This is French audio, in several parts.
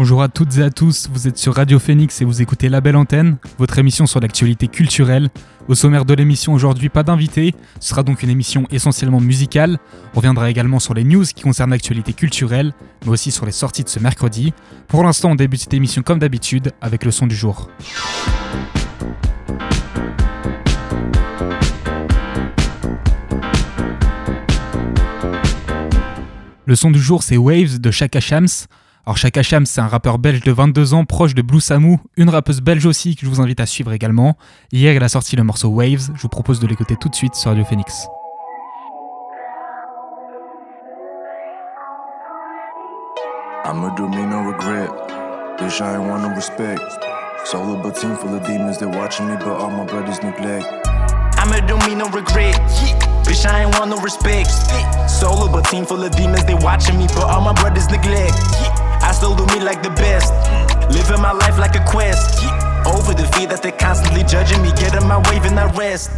Bonjour à toutes et à tous, vous êtes sur Radio Phoenix et vous écoutez La Belle Antenne, votre émission sur l'actualité culturelle. Au sommaire de l'émission aujourd'hui, pas d'invité, ce sera donc une émission essentiellement musicale. On reviendra également sur les news qui concernent l'actualité culturelle, mais aussi sur les sorties de ce mercredi. Pour l'instant, on débute cette émission comme d'habitude avec le son du jour. Le son du jour, c'est Waves de Chaka Shams. Alors Chaka Shams, c'est un rappeur belge de 22 ans, proche de Blue Samu, une rappeuse belge aussi que je vous invite à suivre également. Hier, elle a sorti le morceau Waves, je vous propose de l'écouter tout de suite sur Radio Phoenix. I'ma do me no regret. Bitch, I ain't want no respect. Solo but team full of demons, they watching me, but all my brothers neglect. I'ma do me no regret. Bitch, I ain't want no respect. Solo but team full of demons, they watching me, but all my brothers neglect. Still do me like the best. Living my life like a quest. Over the fear that they're constantly judging me, getting my wave and I rest.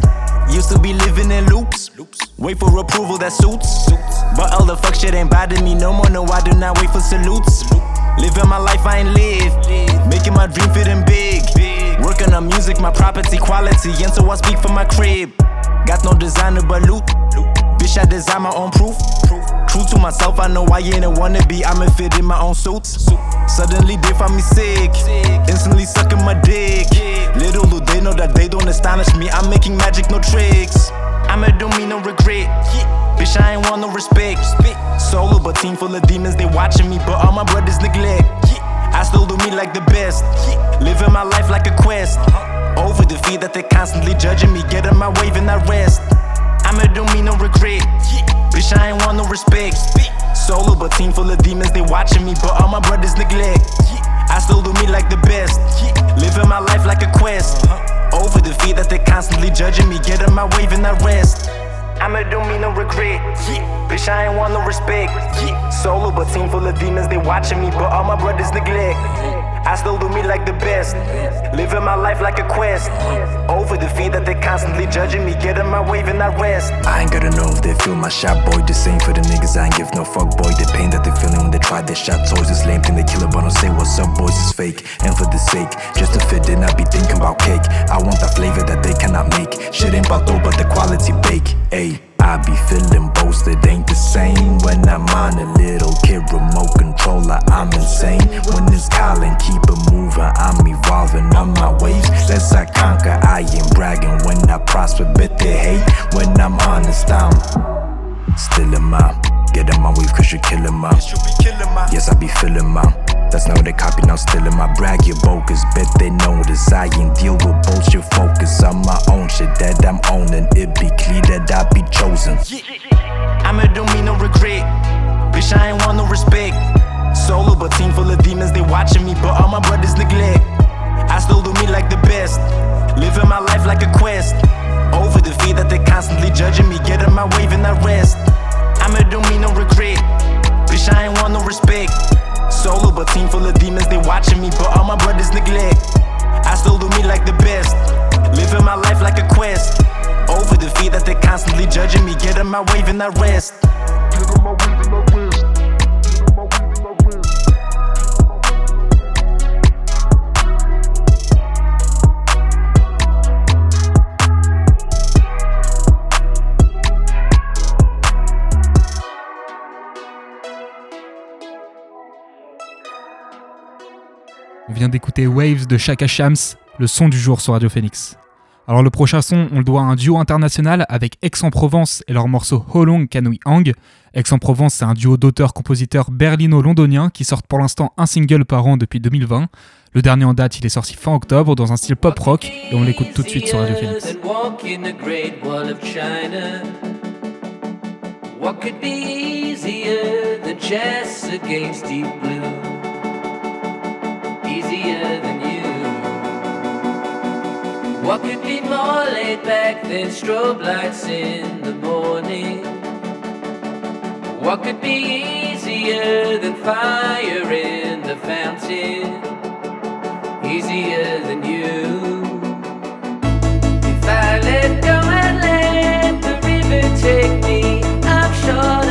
Used to be living in loops. Wait for approval that suits. But all the fuck shit ain't bothering me no more. No, I do not wait for salutes. Living my life, I ain't live. Making my dream fit in big. Working on music, my property quality. And so I speak for my crib. Got no designer but loot. Bitch, I design my own proof. True to myself, I know I ain't a wannabe. I'ma fit in my own suits. Suddenly they find me sick. Instantly sucking my dick. Little do they know that they don't astonish me. I'm making magic, no tricks. I'ma do me no regret. Bitch, I ain't want no respect. Solo, but team full of demons, they watching me, but all my brothers neglect. I still do me like the best. Living my life like a quest. Over the fear that they constantly judging me, Get in my wave and I rest. I'ma do me no regret. Bitch, I ain't want no respect. Solo, but team full of demons, they watching me, but all my brothers neglect. I still do me like the best. Living my life like a quest. Over the fear that they constantly judging me, getting my wave and I rest. I'ma do me no regret. Bitch, I ain't want no respect. Solo, but team full of demons, they watching me, but all my brothers neglect. I still do me like the best. Living my life like a quest. Over the fear that they constantly judging me, getting my wave and I rest. I ain't gotta know if they feel my shot, boy. The same for the niggas, I ain't give no fuck, boy. The pain that they feeling when they try their shot toys. This lame thing they kill it, but don't say what's up, boys. It's fake. And for the sake, just to fit in, I be thinking about cake. I want that flavor that they cannot make. Shit ain't about dough, but the quality bake. Ayy. I be feeling boasted, ain't the same when I'm on a little kid remote controller. I'm insane when it's calling, keep it moving. I'm evolving on my waves. As I conquer, I ain't bragging when I prosper, but they hate when I'm honest. I'm still in my get in my wave, cause you're killing my. Yes, I be feeling my. That's not what they copy now, still in my brag, you bogus. Bet they notice I ain't deal with bullshit. Focus on my own shit that I'm owning. It be clear that I be chosen. I'ma do me no regret. Bitch, I ain't want no respect. Solo, but team full of demons, they watching me, but all my brothers neglect. I still do me like the best. Living my life like a quest. Over the fear that they constantly judging me, getting my wave and I rest. I'ma do me no regret. Bitch, I ain't want no respect. Solo, but team full of demons, they watching me, but all my brothers neglect. I still do me like the best. Living my life like a quest. Over the fear that they constantly judging me, getting my wave and I rest. D'écouter Waves de Chaka Shams, le son du jour sur Radio Phoenix. Alors le prochain son, on le doit à un duo international avec Aix-en-Provence et leur morceau How Long Can We Hang. Aix-en-Provence, c'est un duo d'auteurs-compositeurs berlino-londoniens qui sortent pour l'instant un single par an depuis 2020. Le dernier en date, il est sorti fin octobre dans un style pop rock et on l'écoute tout de suite sur Radio Phoenix. What could be easier than chess against deep blue? What could be more laid back than strobe lights in the morning? What could be easier than fire in the fountain? Easier than you. If I let go and let the river take me, I'm sure.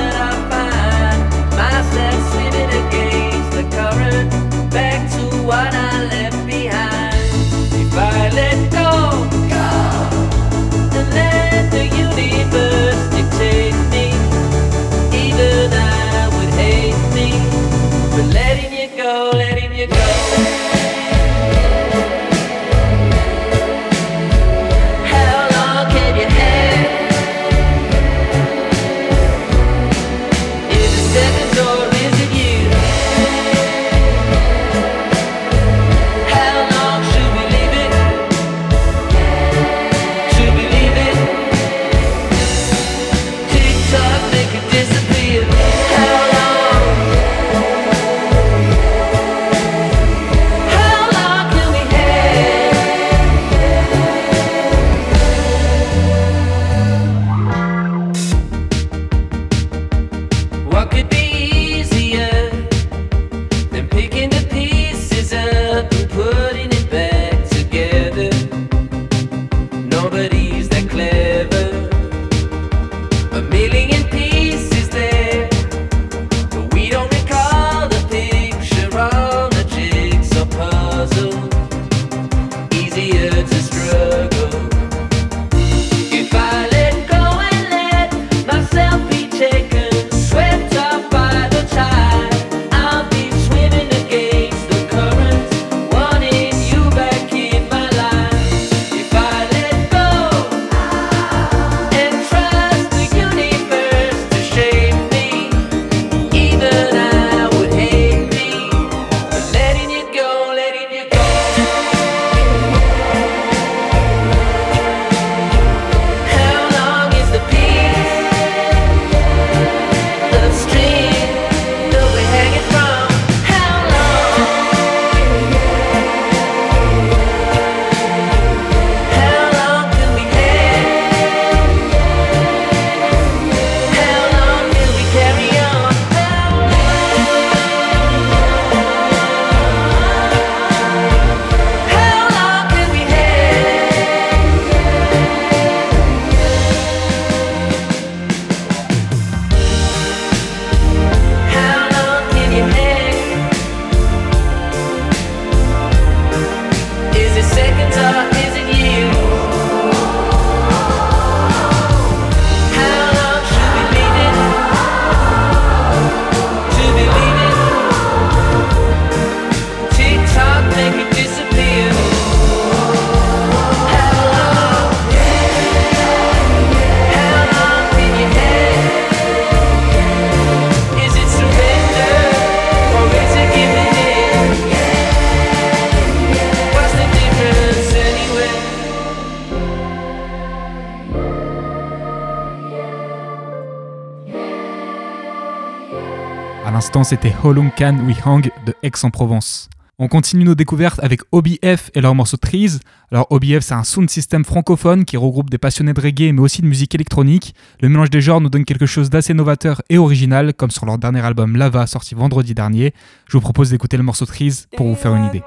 c'était Holung Can We Hang de Aix-en-Provence. On continue nos découvertes avec OBF et leur morceau Trees. Alors OBF c'est un sound system francophone qui regroupe des passionnés de reggae mais aussi de musique électronique. Le mélange des genres nous donne quelque chose d'assez novateur et original comme sur leur dernier album Lava sorti vendredi dernier. Je vous propose d'écouter le morceau Trees pour vous faire une idée.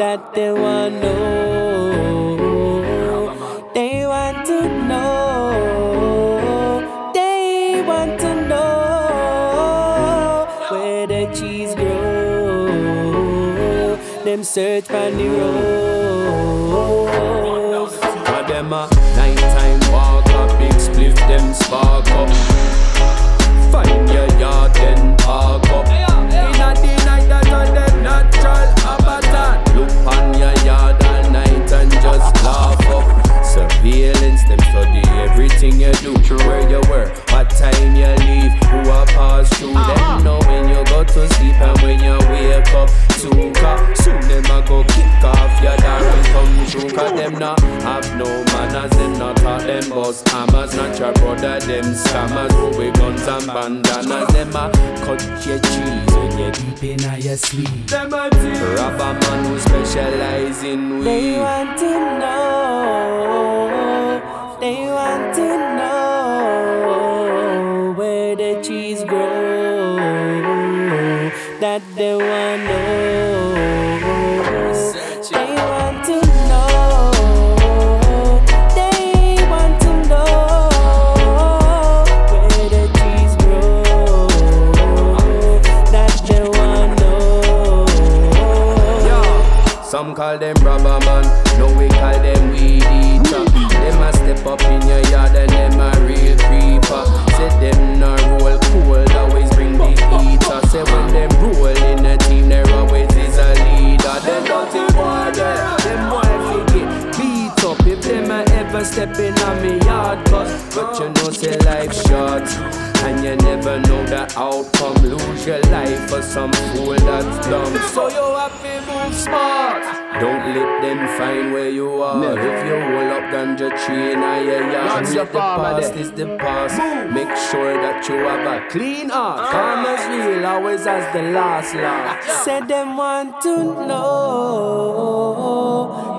that they want to know. They want to know. They want to know where the cheese grow. Them search for the road. everything you do. True. Where you were, what time you leave, who I pass to. Uh-huh. Them ah. know when you go to sleep and when you wake up. Soon, cause soon them I go kick off your door and come through. Cause them not have no manners, them not talk them boss hammers. Not your brother, them scammers who with guns and bandanas. Them a cut your cheese when you're deep in your sleep. Them a deep. Rob man who specialize in weed. They want to know. Call them rubber man, no we call them weed eater. Them a step up in your yard and them a real creeper. Say them no roll cold, always bring the heater. Say when them roll in a team, there always is a leader. Them dirty boy there, them boy fi get beat up if them a ever step in on me yard. But, but you know say life short. And you never know the outcome. Lose your life for some fool that's dumb. So you have to move smart. Don't let them find where you are. If you hold up ganja tree in your ah, yard, the past is the past. Make sure that you have a clean heart. Karma's real, always as the last laugh. Said them want to know,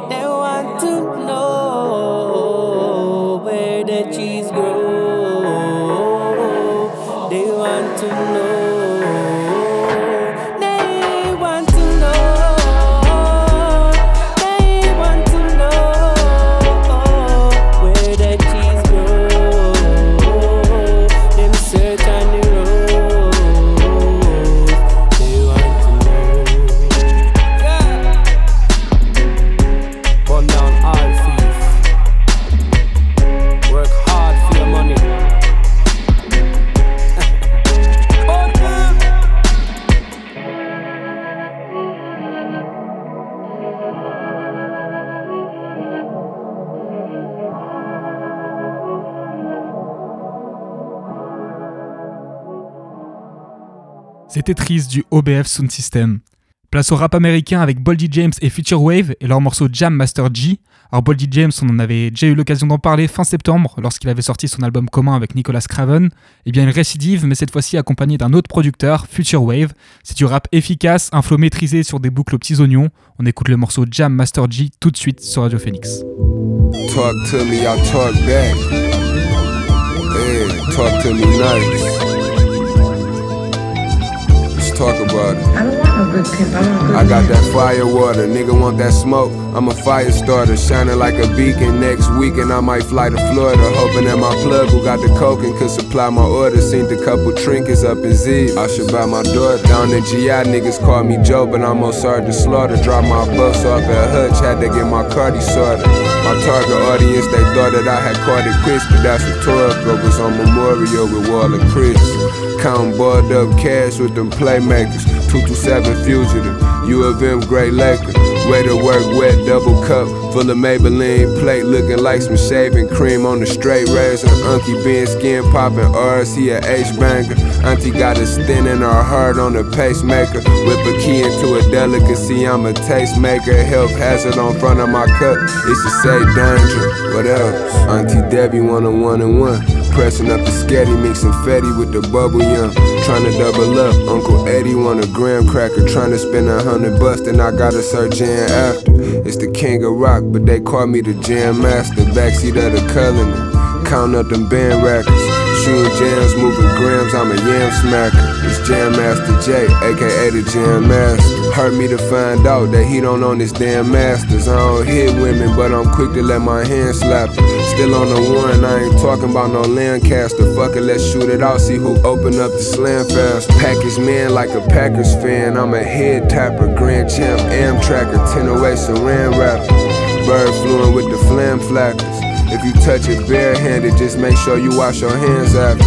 they want to know Triste du OBF Sound System. Place au rap américain avec Boldy James et Future Wave et leur morceau Jam Master G. Alors Boldy James, on en avait déjà eu l'occasion d'en parler fin septembre lorsqu'il avait sorti son album commun avec Nicolas Craven. Eh bien il récidive mais cette fois-ci accompagné d'un autre producteur, Future Wave. C'est du rap efficace, un flow maîtrisé sur des boucles aux petits oignons. On écoute le morceau Jam Master G tout de suite sur Radio Phoenix. Talk to me, I talk back. Yeah, talk to me nice. Talk about it. I don't want no good pimp. I want good I got that fire water, nigga want that smoke. I'm a fire starter, shining like a beacon. Next weekend I might fly to Florida, hoping that my plug who got the coke and could supply my order. Seen a couple trinkets up in Z. I should buy my daughter down in GI. Niggas call me Joe, but I'm on Sergeant Slaughter. Drop my bus off at Hutch, had to get my cardi sorted. My target audience, they thought that I had caught it quick, but that's what rhetorical. Was on Memorial with Wall and Chris. Counting boiled up cash with them playmakers. 227 fugitive, U of M Great Laker. Way to work, wet double cup, full of Maybelline plate, looking like some shaving cream on the straight razor. Unky being skin popping, R's, he a H banger. Auntie got a stent in her heart on a pacemaker. Whip a key into a delicacy, I'm a tastemaker. Health hazard on front of my cup, it should say danger. What else? Auntie Debbie want a one and one. Pressing up the sketty, mixing Fetty with the bubble yum. Trying to double up. Uncle Eddie want a graham cracker. Trying to spend a hundred bucks, then I gotta search in after. It's the king of rock, but they call me the jam master. Backseat of the Cullinan. Count up them band rackers. Shooting jams, moving grams, I'm a yam smacker. It's Jam Master J, aka the Jam Master. Hurt me to find out that he don't own his damn masters. I don't hit women, but I'm quick to let my hand slap her. Still on the one, I ain't talking about no Lancaster. Fuck it, let's shoot it out, see who open up the slam fast. Package man like a Packers fan, I'm a head tapper. Grand champ, Amtracker, 1008 saran wrapper. Bird fluent with the flam flackers. If you touch it barehanded, just make sure you wash your hands after.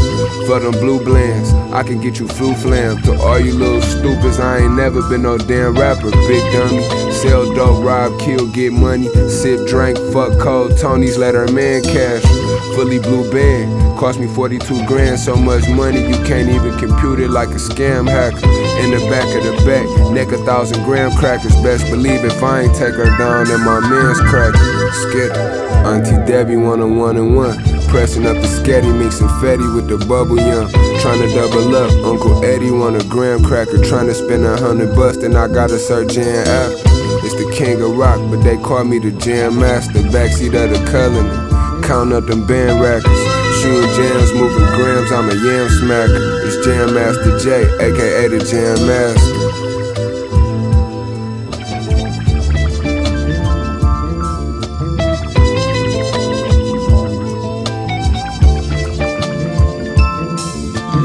For them blue blends, I can get you flu flam. To all you little stupids, I ain't never been no damn rapper. Big dummy, Sell dope, rob, kill, get money. Sip, drink, fuck cold Tony's, let her man cash. Fully blue band, cost me 42 grand. So much money you can't even compute it like a scam hacker. In the back of the back, neck a thousand graham crackers. Best believe if I ain't take her down, then my man's cracker. Skitter, Auntie Debbie want a one and one. Pressing up the sketty, mixing fetty with the bubble yum. Trying to double up. Uncle Eddie want a graham cracker. Trying to spend a hundred bucks, then I gotta search in after. It's the king of rock, but they call me the jam master. Backseat of the Cullinan. Count up them band rackers. Shooting jams, moving grams, I'm a yam smacker. It's Jam Master J, aka the Jam Master.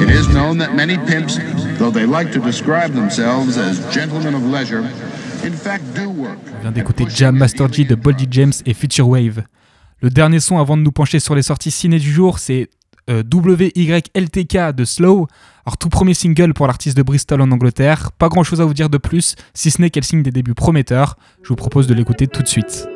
It is known that many pimps, though they like to describe themselves as gentlemen of leisure, On vient d'écouter Jam Master G de Boldy James et Future Wave. Le dernier son avant de nous pencher sur les sorties ciné du jour, c'est euh, WYLTK de Slow. Alors tout premier single pour l'artiste de Bristol en Angleterre. Pas grand chose à vous dire de plus, si ce n'est qu'elle signe des débuts prometteurs. Je vous propose de l'écouter tout de suite.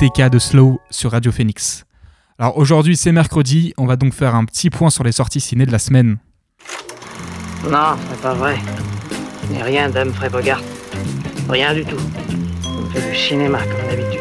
WYLTK de Slow sur Radio Phoenix. Alors aujourd'hui c'est mercredi, on va donc faire un petit point sur les sorties ciné de la semaine. Non, c'est pas vrai. N'ai rien d'Humphrey Bogart. Rien du tout. On fait du cinéma comme d'habitude.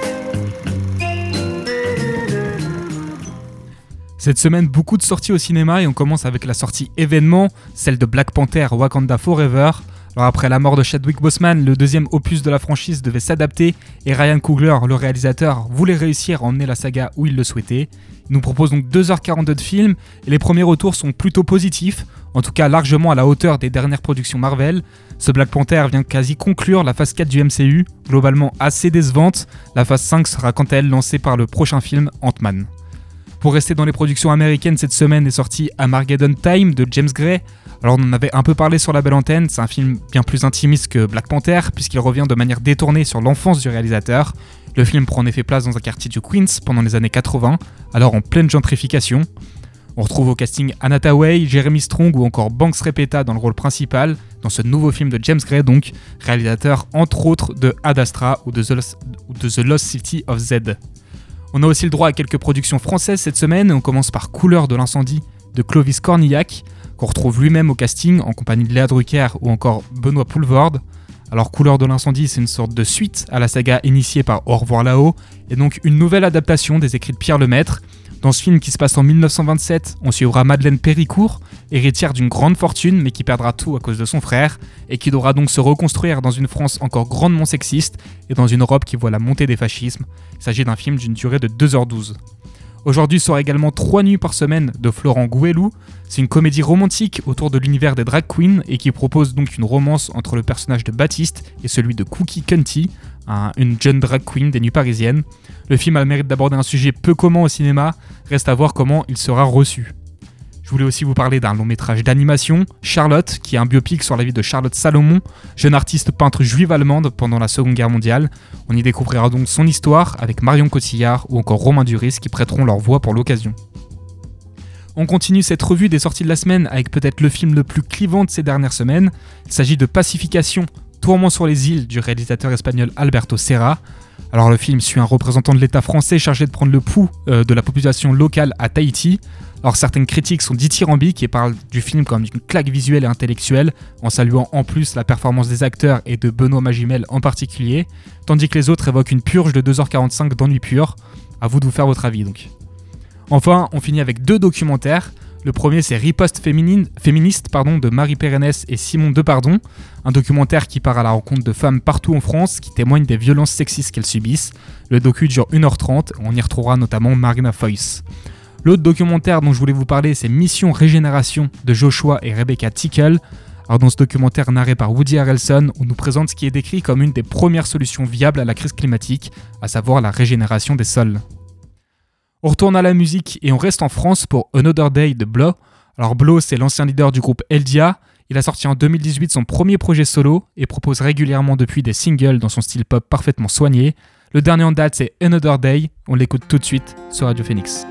Cette semaine, beaucoup de sorties au cinéma et on commence avec la sortie événement, celle de Black Panther Wakanda Forever. Alors après la mort de Chadwick Boseman, le deuxième opus de la franchise devait s'adapter et Ryan Coogler, le réalisateur, voulait réussir à emmener la saga où il le souhaitait. Il nous propose donc 2h42 de film et les premiers retours sont plutôt positifs, en tout cas largement à la hauteur des dernières productions Marvel. Ce Black Panther vient quasi conclure la phase 4 du MCU, globalement assez décevante. La phase 5 sera quant à elle lancée par le prochain film Ant-Man. Pour rester dans les productions américaines, cette semaine est sorti Armageddon Time de James Gray. Alors on en avait un peu parlé sur la belle antenne, c'est un film bien plus intimiste que Black Panther, puisqu'il revient de manière détournée sur l'enfance du réalisateur. Le film prend en effet place dans un quartier du Queens pendant les années 80, alors en pleine gentrification. On retrouve au casting Anna Tawai, Jeremy Strong ou encore Banks Repeta dans le rôle principal, dans ce nouveau film de James Gray donc, réalisateur entre autres de Ad Astra ou de The Lost City of Z. On a aussi le droit à quelques productions françaises cette semaine. On commence par Couleur de l'incendie de Clovis Cornillac, qu'on retrouve lui-même au casting en compagnie de Léa Drucker ou encore Benoît Poulvord. Alors Couleur de l'incendie, c'est une sorte de suite à la saga initiée par Au revoir là-haut, et donc une nouvelle adaptation des écrits de Pierre Lemaître. Dans ce film qui se passe en 1927, on suivra Madeleine Péricourt, héritière d'une grande fortune mais qui perdra tout à cause de son frère, et qui devra donc se reconstruire dans une France encore grandement sexiste et dans une Europe qui voit la montée des fascismes. Il s'agit d'un film d'une durée de 2h12. Aujourd'hui sort également 3 nuits par semaine de Florent Gouelou. C'est une comédie romantique autour de l'univers des drag queens et qui propose donc une romance entre le personnage de Baptiste et celui de Cookie Cunty, un- une jeune drag queen des nuits parisiennes. Le film a le mérite d'aborder un sujet peu commun au cinéma, reste à voir comment il sera reçu. Je voulais aussi vous parler d'un long métrage d'animation, Charlotte, qui est un biopic sur la vie de Charlotte Salomon, jeune artiste peintre juive allemande pendant la Seconde Guerre mondiale. On y découvrira donc son histoire avec Marion Cotillard ou encore Romain Duris qui prêteront leur voix pour l'occasion. On continue cette revue des sorties de la semaine avec peut-être le film le plus clivant de ces dernières semaines. Il s'agit de Pacification, Tourment sur les îles du réalisateur espagnol Alberto Serra. Alors le film suit un représentant de l'État français chargé de prendre le pouls euh, de la population locale à Tahiti. Alors certaines critiques sont dithyrambiques et parlent du film comme d'une claque visuelle et intellectuelle, en saluant en plus la performance des acteurs et de Benoît Magimel en particulier, tandis que les autres évoquent une purge de 2h45 d'ennui pur. À vous de vous faire votre avis donc. Enfin, on finit avec deux documentaires. Le premier, c'est Riposte féministe pardon, de Marie Pérennes et Simon Depardon, un documentaire qui part à la rencontre de femmes partout en France qui témoignent des violences sexistes qu'elles subissent. Le docu dure 1h30, on y retrouvera notamment Marina Foyce. L'autre documentaire dont je voulais vous parler, c'est Mission Régénération de Joshua et Rebecca Tickle. Alors dans ce documentaire narré par Woody Harrelson, on nous présente ce qui est décrit comme une des premières solutions viables à la crise climatique, à savoir la régénération des sols. On retourne à la musique et on reste en France pour Another Day de Blow. Alors Blow, c'est l'ancien leader du groupe Eldia. Il a sorti en 2018 son premier projet solo et propose régulièrement depuis des singles dans son style pop parfaitement soigné. Le dernier en date, c'est Another Day. On l'écoute tout de suite sur Radio Phoenix.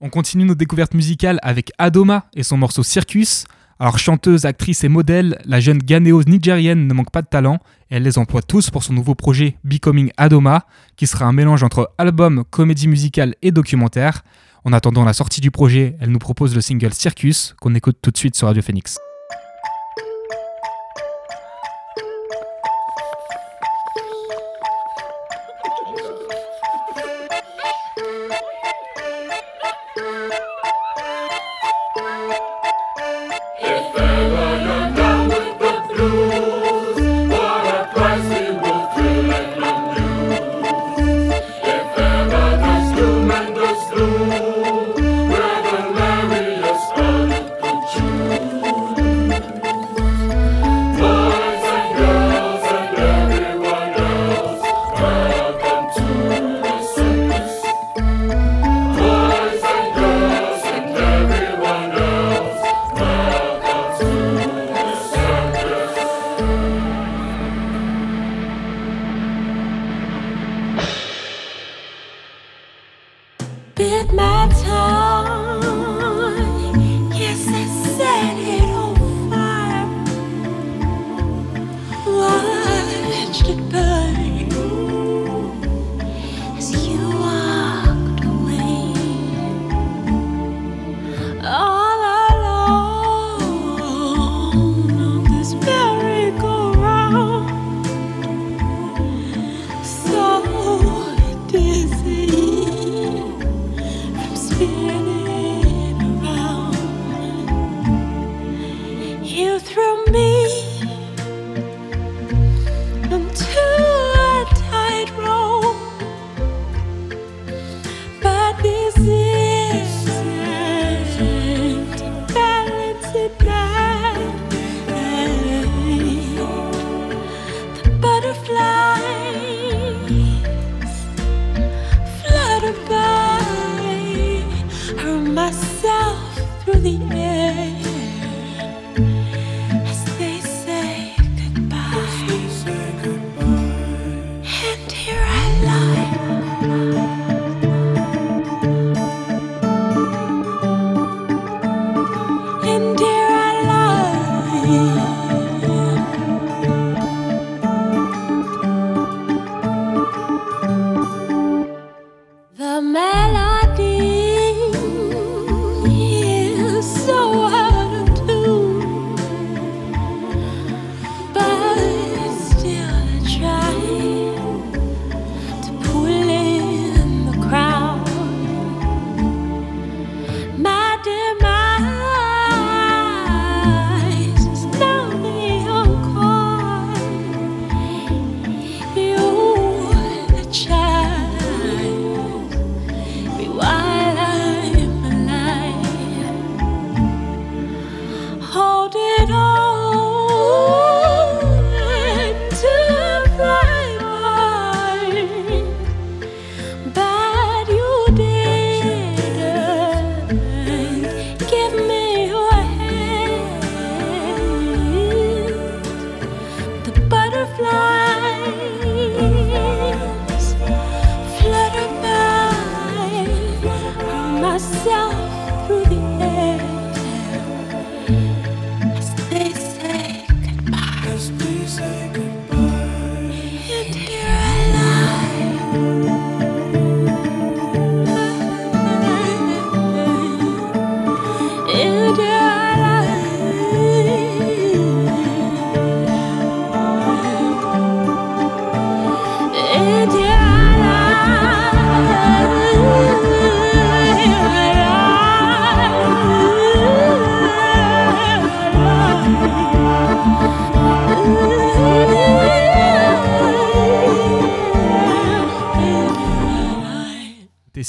On continue nos découvertes musicales avec Adoma et son morceau Circus. Alors chanteuse, actrice et modèle, la jeune ghanéose nigérienne ne manque pas de talent et elle les emploie tous pour son nouveau projet Becoming Adoma, qui sera un mélange entre album, comédie musicale et documentaire. En attendant la sortie du projet, elle nous propose le single Circus qu'on écoute tout de suite sur Radio Phoenix. If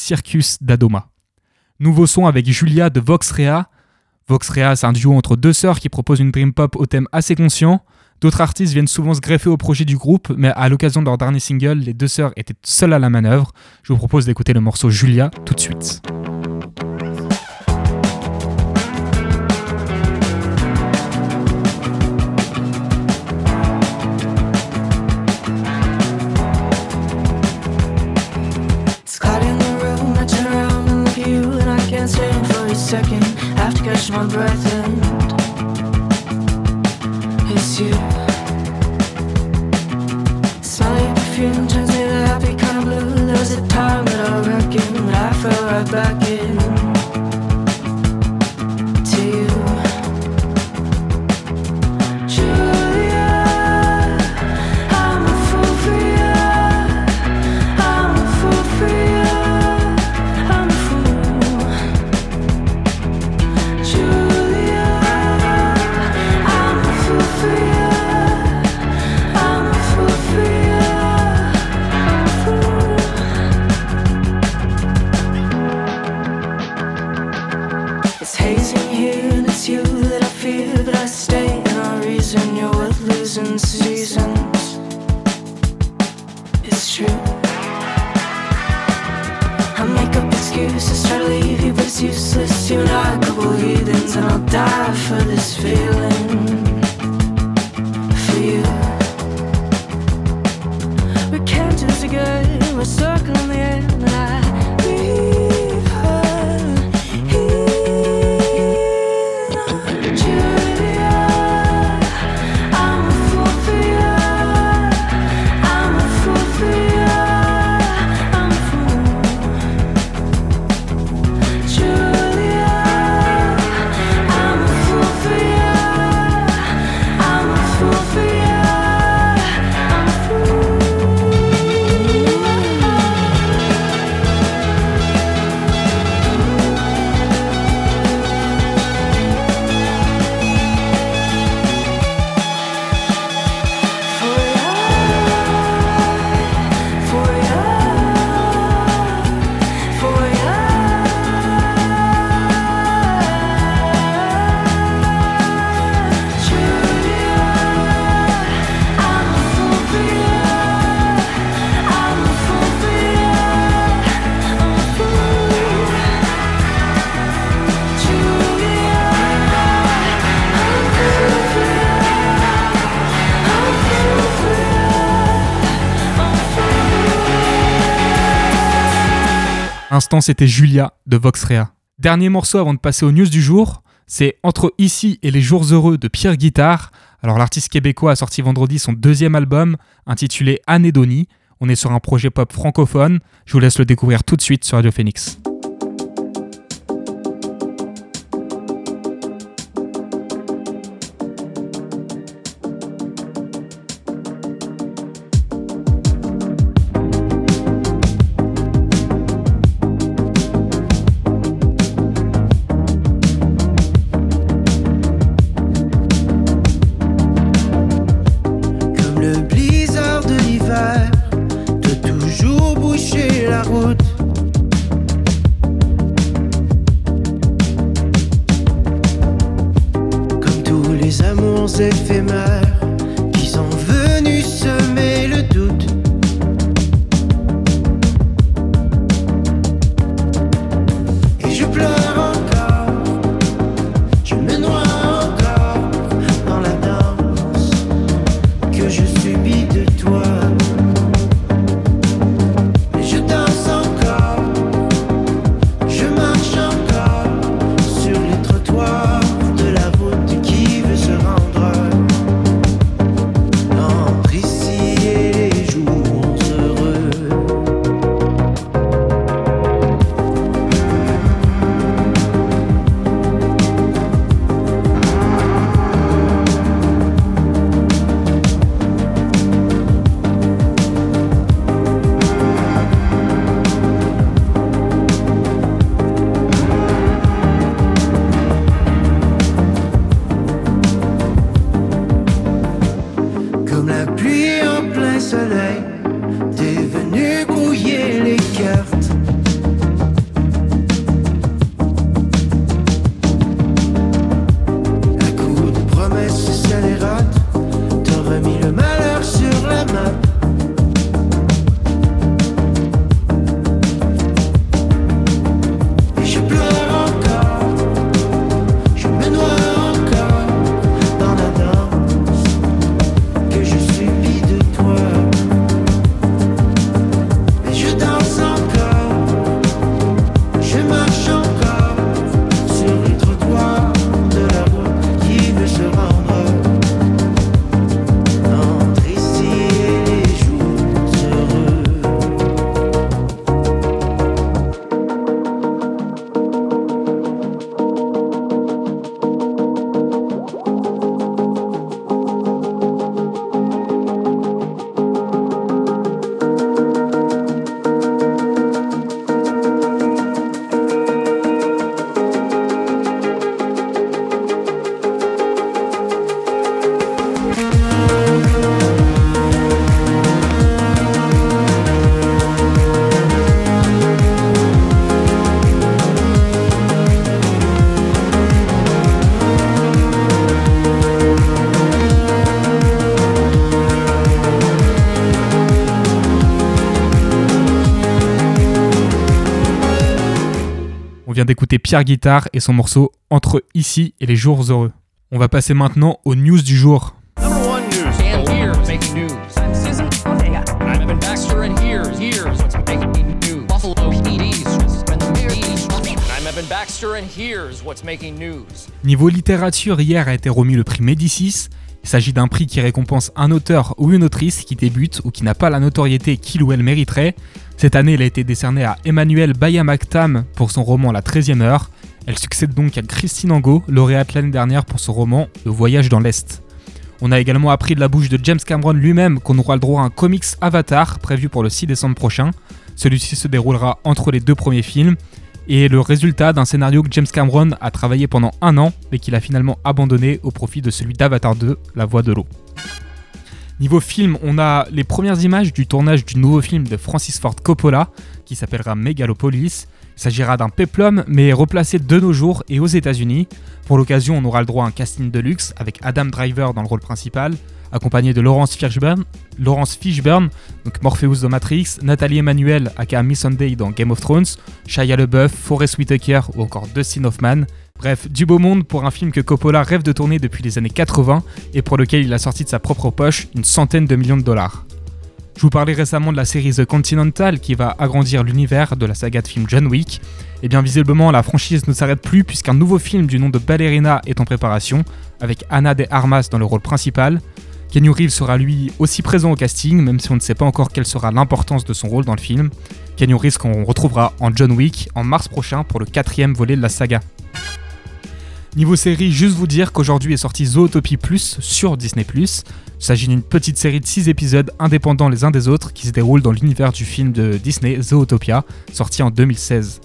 Circus d'Adoma. Nouveau son avec Julia de Vox Rea. Vox Rea, c'est un duo entre deux sœurs qui proposent une dream pop au thème assez conscient. D'autres artistes viennent souvent se greffer au projet du groupe, mais à l'occasion de leur dernier single, les deux sœurs étaient seules à la manœuvre. Je vous propose d'écouter le morceau Julia tout de suite. My breath, and it's you. Smell your perfume turns me to happy kind of blue. There was a time that I reckon that I fell right back in useless. You and I, a couple heathens, and I'll die for this feeling. C'était Julia de Voxrea. Dernier morceau avant de passer aux news du jour, c'est Entre ici et les jours heureux de Pierre Guitare. Alors l'artiste québécois a sorti vendredi son deuxième album intitulé Anédonie. On est sur un projet pop francophone. Je vous laisse le découvrir tout de suite sur Radio Phoenix. Pierre Guitare et son morceau Entre ici et les jours heureux. On va passer maintenant aux news du jour. Niveau littérature, hier a été remis le prix Médicis. Il s'agit d'un prix qui récompense un auteur ou une autrice qui débute ou qui n'a pas la notoriété qu'il ou elle mériterait. Cette année, il a été décerné à Emmanuel Bayamaktam pour son roman La 13e heure. Elle succède donc à Christine Angot, lauréate l'année dernière pour son roman Le voyage dans l'Est. On a également appris de la bouche de James Cameron lui-même qu'on aura le droit à un comics Avatar prévu pour le 6 décembre prochain. Celui-ci se déroulera entre les deux premiers films et le résultat d'un scénario que James Cameron a travaillé pendant un an mais qu'il a finalement abandonné au profit de celui d'Avatar 2, La Voix de l'eau. Niveau film, on a les premières images du tournage du nouveau film de Francis Ford Coppola qui s'appellera Megalopolis. Il s'agira d'un péplum mais replacé de nos jours et aux États-Unis. Pour l'occasion, on aura le droit à un casting de luxe avec Adam Driver dans le rôle principal, accompagné de Laurence Fishburne, Laurence Fishburne donc Morpheus dans Matrix, Nathalie Emmanuel aka Miss Sunday dans Game of Thrones, Shia LaBeouf, Forest Whitaker ou encore Dustin Hoffman. Bref, du beau monde pour un film que Coppola rêve de tourner depuis les années 80 et pour lequel il a sorti de sa propre poche une centaine de millions de dollars. Je vous parlais récemment de la série The Continental qui va agrandir l'univers de la saga de film John Wick. Et bien visiblement la franchise ne s'arrête plus puisqu'un nouveau film du nom de Ballerina est en préparation avec Anna de Armas dans le rôle principal. Kenny Reeves sera lui aussi présent au casting même si on ne sait pas encore quelle sera l'importance de son rôle dans le film. Kenny Reeves qu'on retrouvera en John Wick en mars prochain pour le quatrième volet de la saga. Niveau série, juste vous dire qu'aujourd'hui est sorti Zootopie Plus sur Disney+. Il s'agit d'une petite série de 6 épisodes indépendants les uns des autres qui se déroulent dans l'univers du film de Disney Zootopia, sorti en 2016.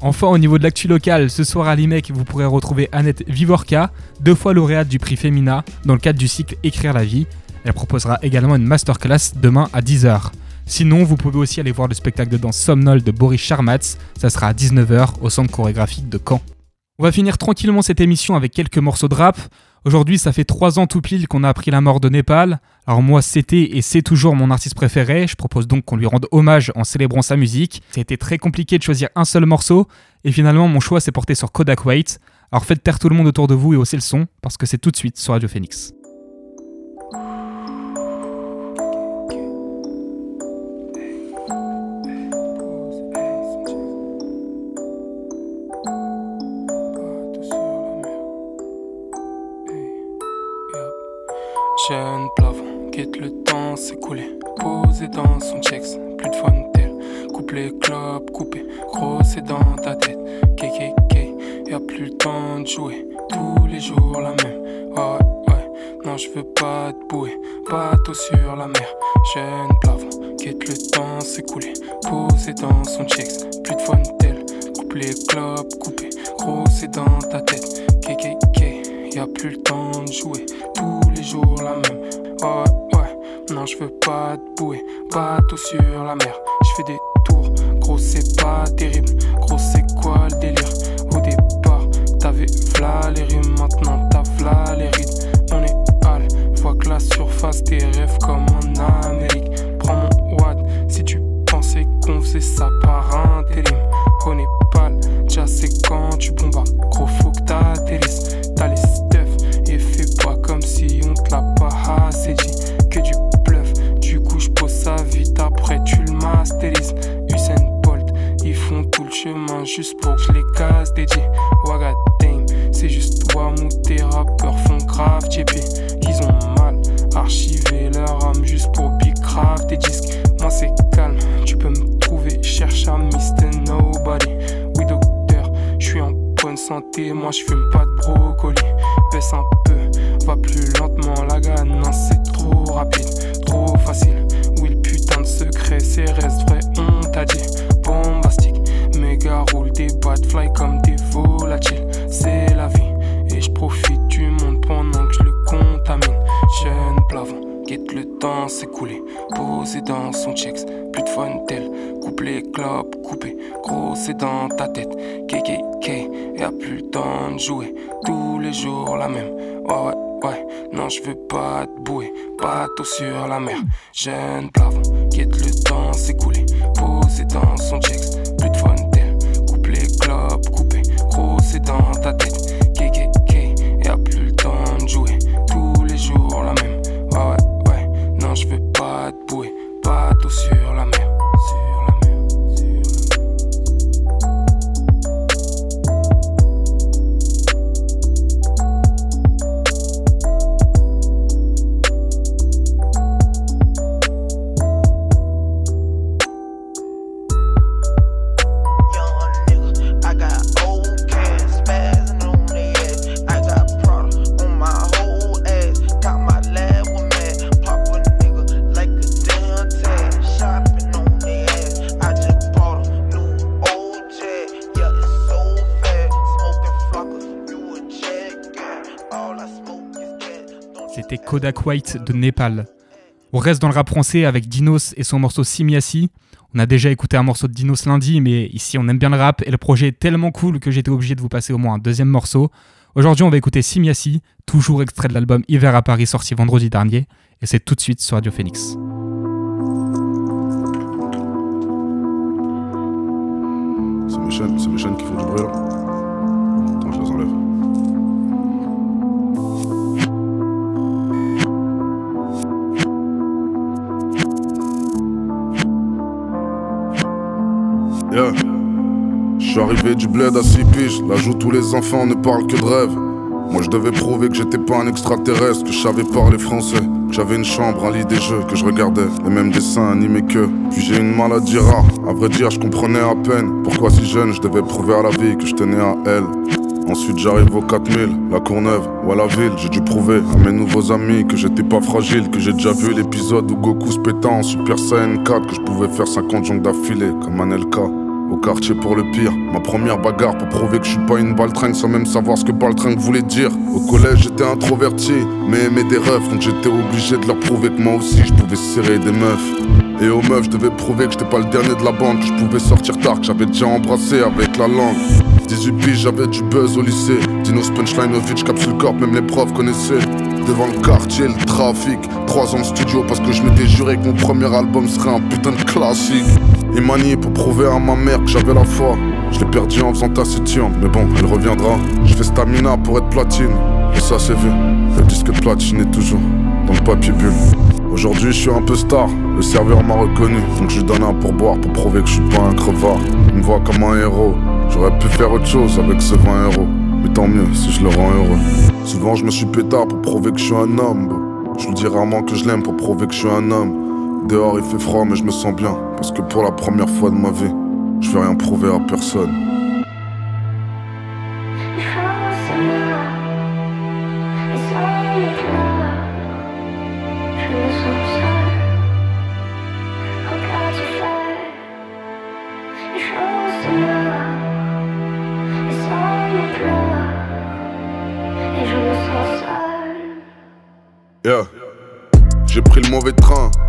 Enfin, au niveau de l'actu locale, ce soir à l'IMEC, vous pourrez retrouver Annette Vivorka, deux fois lauréate du prix Femina dans le cadre du cycle Écrire la vie. Elle proposera également une masterclass demain à 10h. Sinon, vous pouvez aussi aller voir le spectacle de danse Somnol de Boris Charmatz, ça sera à 19h au centre chorégraphique de Caen. On va finir tranquillement cette émission avec quelques morceaux de rap. Aujourd'hui, ça fait trois ans tout pile qu'on a appris la mort de Népal. Alors moi, c'était et c'est toujours mon artiste préféré. Je propose donc qu'on lui rende hommage en célébrant sa musique. Été très compliqué de choisir un seul morceau. Et finalement, mon choix s'est porté sur Kodak White. Alors faites taire tout le monde autour de vous et haussez le son, parce que c'est tout de suite sur Radio Phoenix. Dans son checks, plus de fun tel. Couplet, club, coupé, gros c'est dans ta tête. KKK, y'a plus le temps de jouer. Tous les jours la même. Ouais, ouais, non, je veux pas te bouer. Bateau sur la mer. Jeune plafond, quitte le temps s'écouler. Posé dans son checks, plus de fun tel. Couplet, club, coupé, gros c'est dans ta tête. KKK, y'a plus le temps de jouer. Tous les jours la même. Ouais, ouais, non, je veux pas te bouer. Bateau sur la mer, je fais des tours. Gros, c'est pas terrible. Gros, c'est quoi le délire? Au départ, t'avais v'là les rimes, maintenant t'as v'là les rides. On est hal, vois que la surface des rêves comme en Amérique. Prends mon watt si tu pensais qu'on faisait ça par intérim. On est pâle, déjà c'est quand tu bombardes. Gros, juste pour que je les casse dédié. Waga dame, c'est juste toi où tes rappeurs font grave JP. Ils ont mal archivé leur âme juste pour big grave tes disques. Moi c'est calme, tu peux me trouver, cherche à Mr. Nobody. Oui docteur, je suis en bonne santé, moi je fume pas de brocoli. Baisse un peu, va plus lentement, la non c'est trop rapide, trop facile. Oui le putain de secret, c'est reste vrai, on t'a dit. Bombastique, méga roule des bad comme des volatiles. C'est la vie, et je profite du monde pendant que je le contamine. Jeune plafond, quitte le temps s'écouler. Posé dans son checks, plus de fun tel. Couplet, club, coupé, gros c'est dans ta tête. KKK, y'a plus le temps de jouer. Tous les jours la même. Ouais, ouais, ouais, non, je veux pas te bouer. Bateau sur la mer. Jeune plafond, quitte le temps s'écouler. Posé dans son checks, c'est dans ta tête. KKK, y'a plus le temps de jouer. Tous les jours la même. Ouais, ouais, ouais. Non, je veux pas te bouer. Bateau sur la mer. Kodak White de Népal. On reste dans le rap français avec Dinos et son morceau Simiasi. On a déjà écouté un morceau de Dinos lundi, mais ici on aime bien le rap et le projet est tellement cool que j'étais obligé de vous passer au moins un deuxième morceau. Aujourd'hui on va écouter Simiasi, toujours extrait de l'album Hiver à Paris sorti vendredi dernier, et c'est tout de suite sur Radio Phoenix. C'est c'est. Yeah. Je suis arrivé du bled à 6 piges, là où tous les enfants ne parlent que de rêve. Moi je devais prouver que j'étais pas un extraterrestre, que je savais parler français, que j'avais une chambre, un lit des jeux, que je regardais les mêmes dessins animés que. Puis j'ai une maladie rare, à vrai dire je comprenais à peine pourquoi si jeune je devais prouver à la vie que je tenais à elle. Ensuite j'arrive au 4000, la Courneuve ou à la ville, j'ai dû prouver à mes nouveaux amis que j'étais pas fragile, que j'ai déjà vu l'épisode où Goku se pétait en Super Saiyan 4, que je pouvais faire 50 jongles d'affilée comme un LK. Quartier pour le pire, ma première bagarre pour prouver que je suis pas une baltringue sans même savoir ce que baltringue voulait dire. Au collège j'étais introverti, mais aimais des refs, donc j'étais obligé de leur prouver que moi aussi je pouvais serrer des meufs. Et aux meufs je devais prouver que j'étais pas le dernier de la bande, que je pouvais sortir tard, que j'avais déjà embrassé avec la langue. 18 piges j'avais du buzz au lycée, Dinos Punchlineovich, capsule corp, même les profs connaissaient. Devant le quartier, le trafic, 3 ans de studio parce que je m'étais juré que mon premier album serait un putain de classique. Et manié pour prouver à ma mère que j'avais la foi. Je l'ai perdu en faisant taciturne, mais bon, elle reviendra. Je fais stamina pour être platine, et ça c'est vu. Le disque platine est toujours dans le papier bulle. Aujourd'hui, je suis un peu star, le serveur m'a reconnu, donc je lui donne un pourboire pour prouver que je suis pas un crevard. Il me voit comme un héros, j'aurais pu faire autre chose avec ce 20 euros. Mais tant mieux si je le rends heureux. Souvent, je me suis pétard pour prouver que je suis un homme. Je lui dis rarement que je l'aime pour prouver que je suis un homme. Dehors il fait froid mais je me sens bien Parce que pour la première fois de ma vie Je vais rien prouver à personne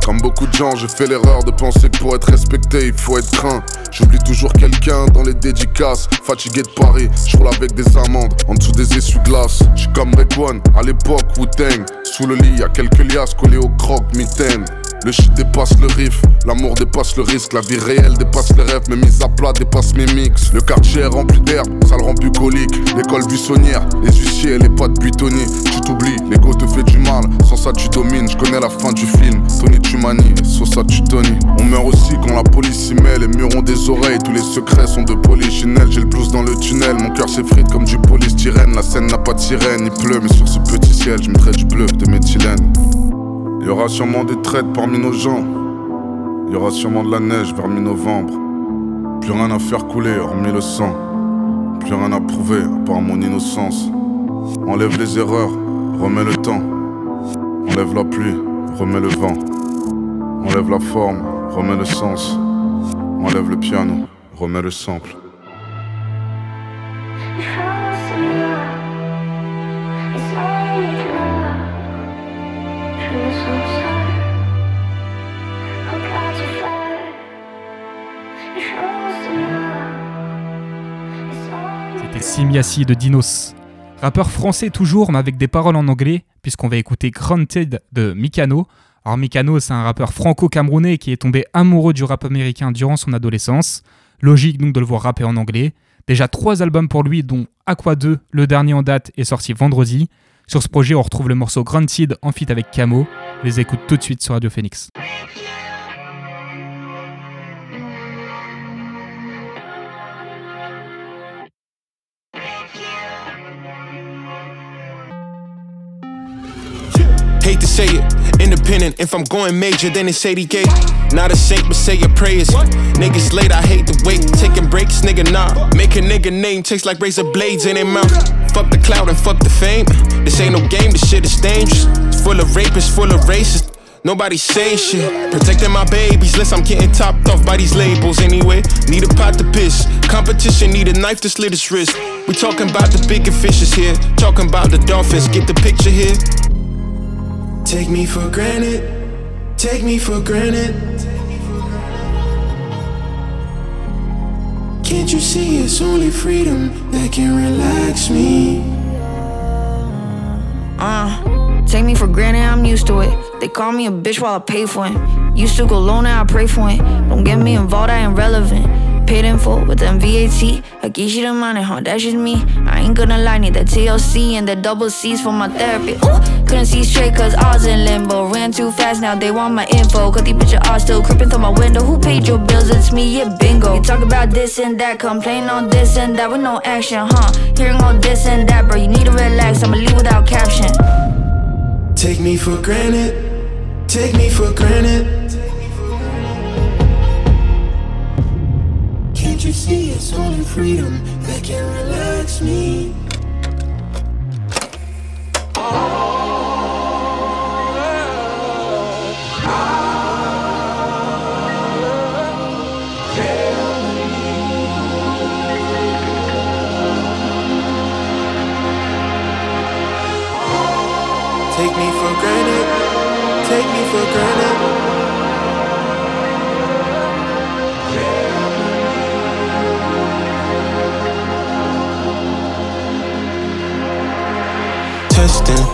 comme beaucoup de gens, j'ai fait l'erreur de penser que pour être respecté, il faut être craint. J'oublie toujours quelqu'un dans les dédicaces, fatigué de Paris, je roule avec des amendes, en dessous des essuie-glaces. J'suis comme Rekwan, à l'époque Wu-Tang, sous le lit, y'a quelques liasses collées au croc, mitaine. Le shit dépasse le riff, l'amour dépasse le risque, la vie réelle dépasse les rêves, mes mises à plat dépassent mes mix. Le quartier est rempli d'herbe, ça le rend bucolique. L'école buissonnière, les huissiers et les potes buitonnés. Tu t'oublies, l'ego te fait du mal, sans ça tu domines. Je connais la fin du film, Tony tu manies, sans ça tu Tony. On meurt aussi quand la police s'y met, les murs ont des oreilles, tous les secrets sont de polychinelle. J'ai le blues dans le tunnel, mon cœur s'effrite comme du polystyrène. La scène n'a pas de sirène, il pleut, mais sur ce petit ciel, je mettrai du bleu de méthylène. Il y aura sûrement des traites parmi nos gens. Il y aura sûrement de la neige vers mi-novembre. Plus rien à faire couler hormis le sang. Plus rien à prouver à part mon innocence. Enlève les erreurs, remets le temps. Enlève la pluie, remets le vent. Enlève la forme, remets le sens. Enlève le piano, remets le sample. De Dinos. Rappeur français toujours, mais avec des paroles en anglais, puisqu'on va écouter Granted de Mikano. Alors Mikano, c'est un rappeur franco-camerounais qui est tombé amoureux du rap américain durant son adolescence. Logique donc de le voir rapper en anglais. Déjà trois albums pour lui, dont Aqua 2, le dernier en date, est sorti vendredi. Sur ce projet, on retrouve le morceau Granted en feat avec Camo. Les écoute tout de suite sur Radio Phoenix. Say it, independent. If I'm going major, then it's 80k. Not a saint, but say your prayers. Niggas late, I hate the wait. Taking breaks, nigga, nah. Make a nigga name taste like razor blades in their mouth. Fuck the cloud and fuck the fame. This ain't no game, this shit is dangerous. It's full of rapists, full of racists. Nobody say shit. Protecting my babies, less I'm getting topped off by these labels anyway. Need a pot to piss. Competition need a knife to slit his wrist. We talking about the bigger fishes here. Talking about the dolphins, get the picture here. Take me for granted. Take me for granted. Can't you see it's only freedom that can relax me? Uh, take me for granted, I'm used to it. They call me a bitch while I pay for it. Used to go low, now I pray for it. Don't get me involved, I ain't relevant. Paid in full with them VAT. I guess you the money, huh? That's just me. I ain't gonna lie, need that TLC and the double C's for my therapy. Ooh, couldn't see straight cause I was in limbo. Ran too fast, now they want my info. Cause these bitches are still creeping through my window. Who paid your bills? It's me, yeah, bingo. You talk about this and that, complain on this and that with no action, huh? Hearing all this and that, bro, you need to relax. I'ma leave without caption. Take me for granted. Take me for granted. Can't you see it's only freedom that can relax me? Take me for granted. Take me for granted.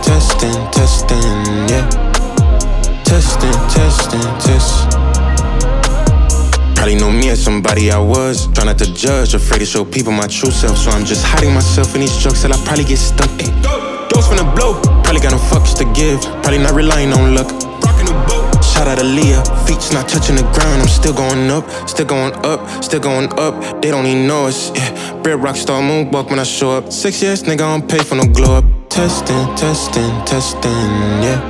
Testing, testing, yeah. Testing, testing, test. Probably know me as somebody I was. Try not to judge, afraid to show people my true self. So I'm just hiding myself in these jokes till I probably get stuck. Ay. Doors finna blow. Probably got no fucks to give. Probably not relying on luck. Rockin' a boat. Shout out to Leah. Feet's not touching the ground. I'm still going up, still going up, still going up. They don't even know us. Yeah. Red rock star moonwalk when I show up. Six years, nigga, I don't pay for no glow up. Testing, testing, yeah.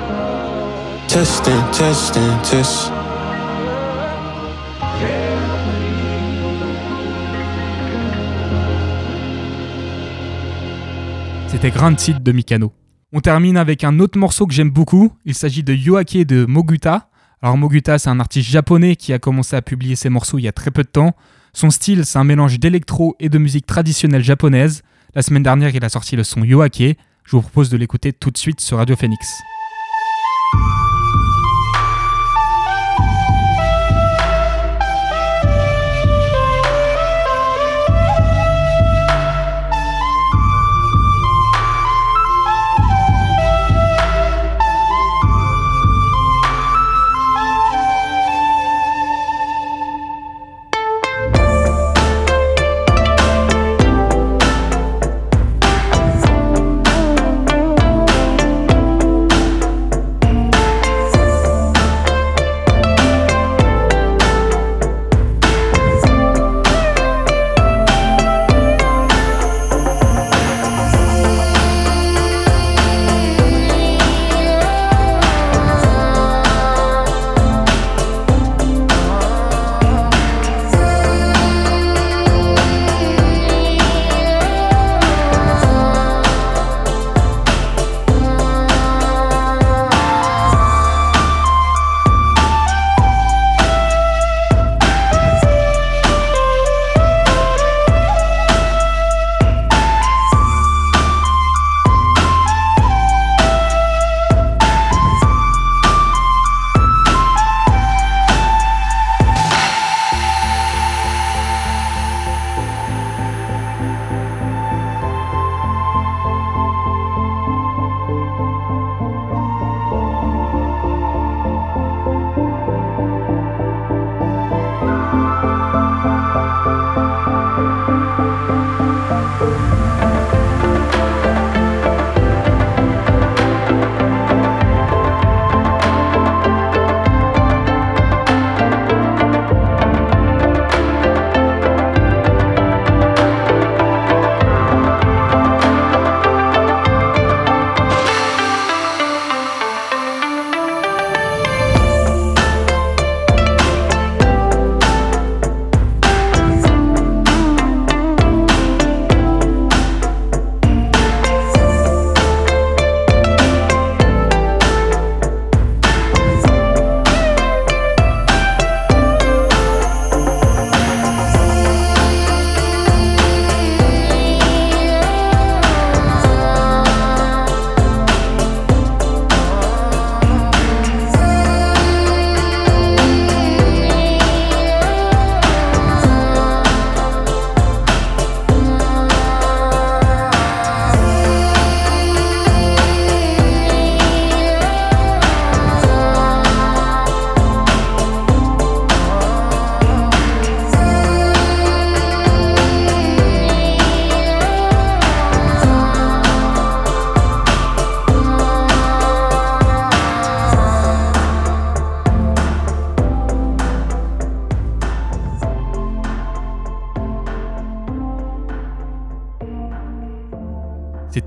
C'était Granted de Mikano. On termine avec un autre morceau que j'aime beaucoup. Il s'agit de Yoake de Moguta. Alors Moguta, c'est un artiste japonais qui a commencé à publier ses morceaux il y a très peu de temps. Son style, c'est un mélange d'électro et de musique traditionnelle japonaise. La semaine dernière, il a sorti le son Yoake. Je vous propose de l'écouter tout de suite sur Radio Phoenix.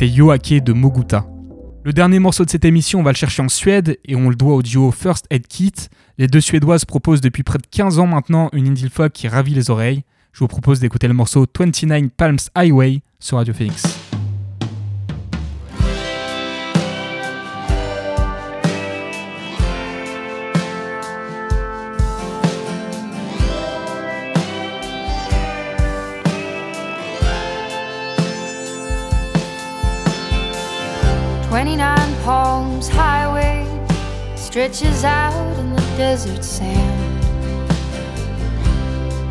C'était Yoake de Moguta. Le dernier morceau de cette émission, on va le chercher en Suède et on le doit au duo First Aid Kit. Les deux Suédoises proposent depuis près de 15 ans maintenant une indie folk qui ravit les oreilles. Je vous propose d'écouter le morceau 29 Palms Highway sur Radio Phoenix. 29 Palms Highway stretches out in the desert sand.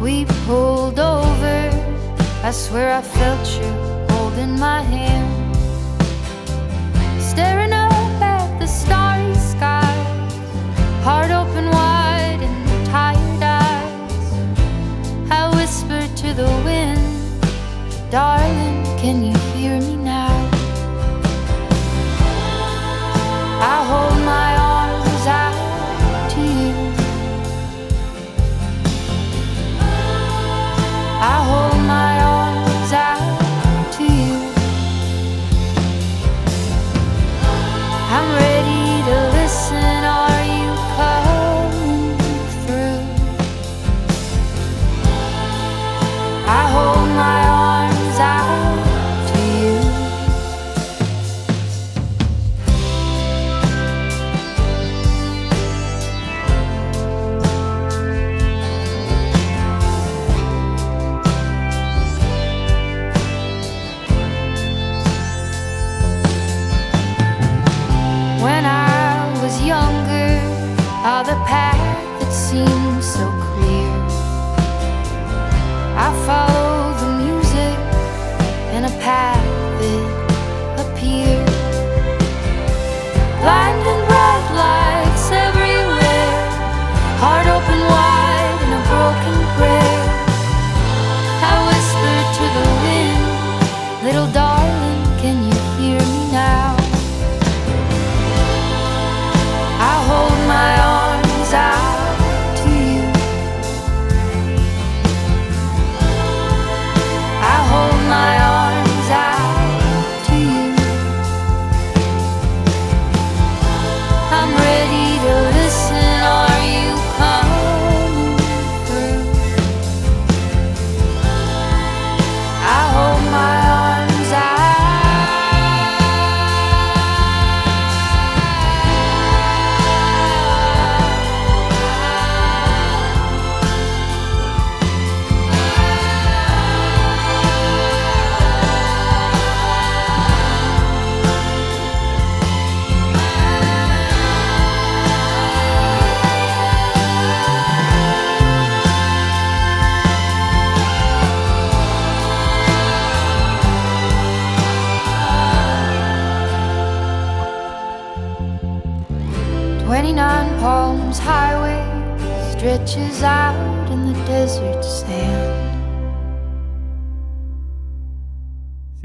We pulled over, I swear I felt you holding my hand. Staring up at the starry sky, heart open wide and tired eyes. I whispered to the wind, darling, can you hear me I hold